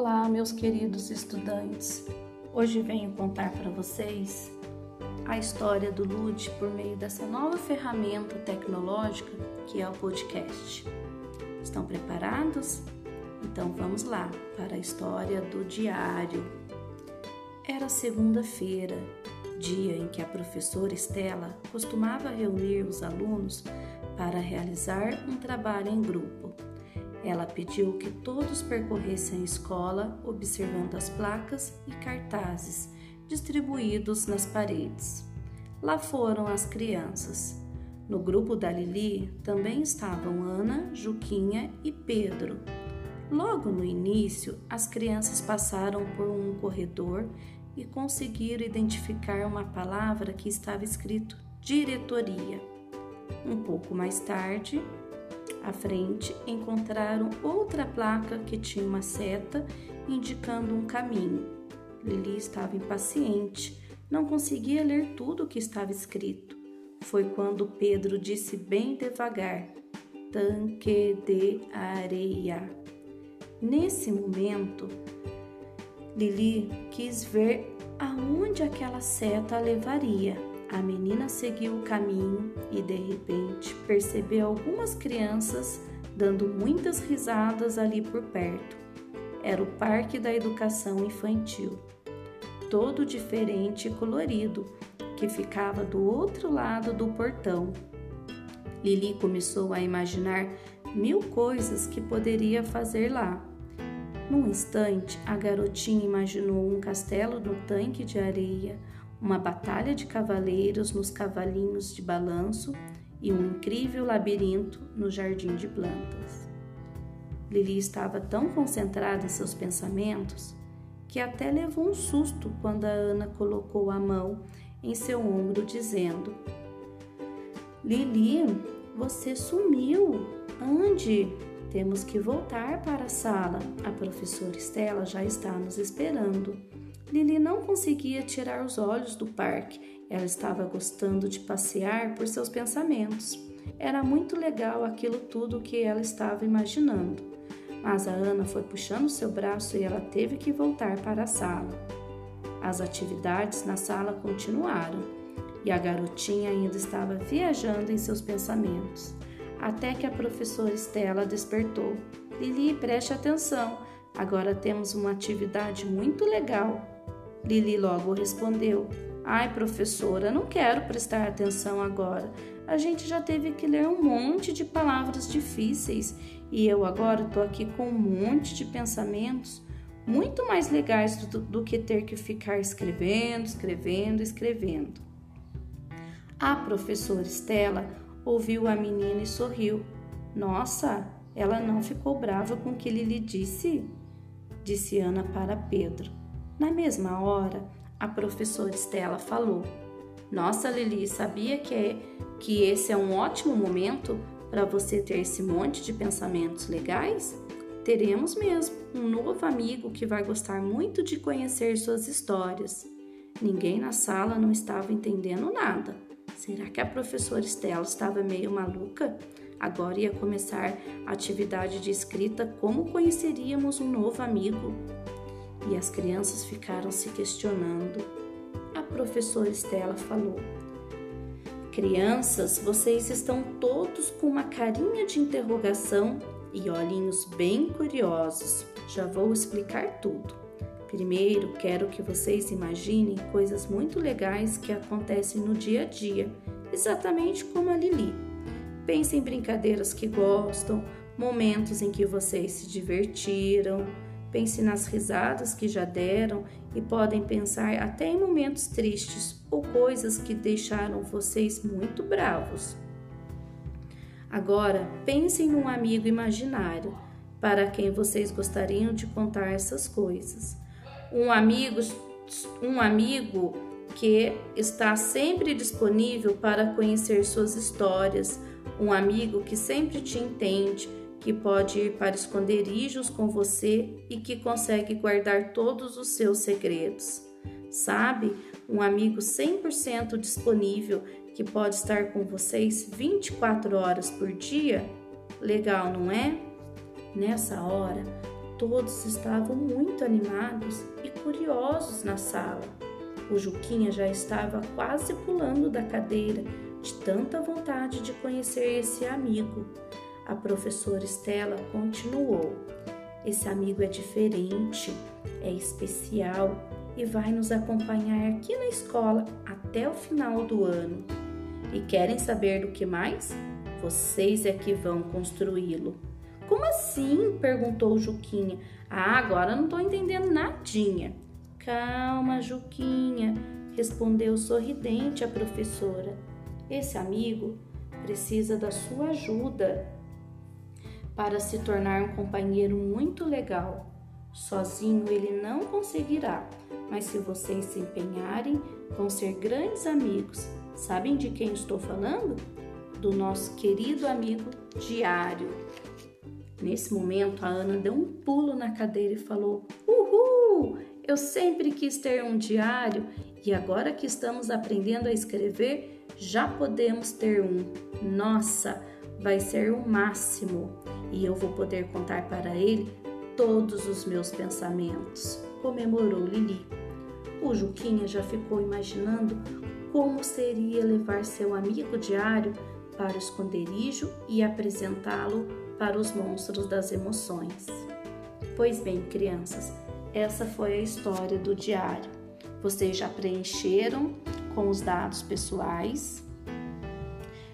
Olá, meus queridos estudantes. Hoje venho contar para vocês a história do LUD por meio dessa nova ferramenta tecnológica que é o podcast. Estão preparados? Então vamos lá para a história do diário. Era segunda-feira, dia em que a professora Estela costumava reunir os alunos para realizar um trabalho em grupo. Ela pediu que todos percorressem a escola observando as placas e cartazes distribuídos nas paredes. Lá foram as crianças. No grupo da Lili também estavam Ana, Juquinha e Pedro. Logo no início, as crianças passaram por um corredor e conseguiram identificar uma palavra que estava escrito diretoria. Um pouco mais tarde, à frente, encontraram outra placa que tinha uma seta indicando um caminho. Lili estava impaciente, não conseguia ler tudo o que estava escrito. Foi quando Pedro disse bem devagar: tanque de areia. Nesse momento, Lili quis ver aonde aquela seta a levaria. A menina seguiu o caminho e de repente percebeu algumas crianças dando muitas risadas ali por perto. Era o Parque da Educação Infantil, todo diferente e colorido, que ficava do outro lado do portão. Lili começou a imaginar mil coisas que poderia fazer lá. Num instante, a garotinha imaginou um castelo no tanque de areia, uma batalha de cavaleiros nos cavalinhos de balanço e um incrível labirinto no jardim de plantas. Lili estava tão concentrada em seus pensamentos que até levou um susto quando a Ana colocou a mão em seu ombro, dizendo: Lili, você sumiu. Ande, temos que voltar para a sala. A professora Estela já está nos esperando. Lili não conseguia tirar os olhos do parque. Ela estava gostando de passear por seus pensamentos. Era muito legal aquilo tudo que ela estava imaginando. Mas a Ana foi puxando seu braço e ela teve que voltar para a sala. As atividades na sala continuaram e a garotinha ainda estava viajando em seus pensamentos. Até que a professora Estela despertou. Lili, preste atenção. Agora temos uma atividade muito legal. Lili logo respondeu: Ai, professora, não quero prestar atenção agora. A gente já teve que ler um monte de palavras difíceis e eu agora estou aqui com um monte de pensamentos muito mais legais do, do que ter que ficar escrevendo, escrevendo, escrevendo. A professora Estela ouviu a menina e sorriu. Nossa, ela não ficou brava com o que Lili disse? Disse Ana para Pedro. Na mesma hora, a professora Estela falou: Nossa, Lili, sabia que, é, que esse é um ótimo momento para você ter esse monte de pensamentos legais? Teremos mesmo um novo amigo que vai gostar muito de conhecer suas histórias. Ninguém na sala não estava entendendo nada. Será que a professora Estela estava meio maluca? Agora ia começar a atividade de escrita Como conheceríamos um novo amigo? E as crianças ficaram se questionando. A professora Estela falou: Crianças, vocês estão todos com uma carinha de interrogação e olhinhos bem curiosos. Já vou explicar tudo. Primeiro, quero que vocês imaginem coisas muito legais que acontecem no dia a dia, exatamente como a Lili. Pensem em brincadeiras que gostam, momentos em que vocês se divertiram, Pense nas risadas que já deram e podem pensar até em momentos tristes ou coisas que deixaram vocês muito bravos. Agora, pensem num amigo imaginário para quem vocês gostariam de contar essas coisas. Um amigo, um amigo que está sempre disponível para conhecer suas histórias, um amigo que sempre te entende que pode ir para esconderijos com você e que consegue guardar todos os seus segredos. Sabe, um amigo 100% disponível que pode estar com vocês 24 horas por dia? Legal, não é? Nessa hora, Todos estavam muito animados e curiosos na sala. O Juquinha já estava quase pulando da cadeira de tanta vontade de conhecer esse amigo. A professora Estela continuou: Esse amigo é diferente, é especial e vai nos acompanhar aqui na escola até o final do ano. E querem saber do que mais? Vocês é que vão construí-lo. Como assim? perguntou Juquinha. Ah, agora não estou entendendo nadinha. Calma, Juquinha, respondeu sorridente a professora. Esse amigo precisa da sua ajuda para se tornar um companheiro muito legal. Sozinho ele não conseguirá, mas se vocês se empenharem, vão ser grandes amigos. Sabem de quem estou falando? Do nosso querido amigo Diário. Nesse momento, a Ana deu um pulo na cadeira e falou: Uhul! Eu sempre quis ter um diário e agora que estamos aprendendo a escrever, já podemos ter um. Nossa, vai ser o máximo e eu vou poder contar para ele todos os meus pensamentos, comemorou Lili. O Juquinha já ficou imaginando como seria levar seu amigo diário para o esconderijo e apresentá-lo para os monstros das emoções. Pois bem, crianças, essa foi a história do diário. Vocês já preencheram com os dados pessoais,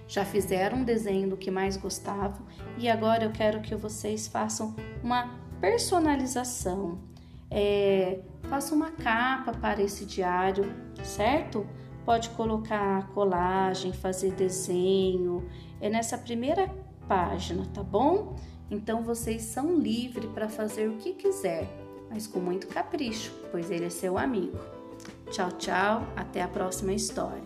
já fizeram um desenho do que mais gostavam e agora eu quero que vocês façam uma personalização. É, faça uma capa para esse diário, certo? Pode colocar colagem, fazer desenho. É nessa primeira página, tá bom? Então vocês são livres para fazer o que quiser, mas com muito capricho, pois ele é seu amigo. Tchau, tchau, até a próxima história.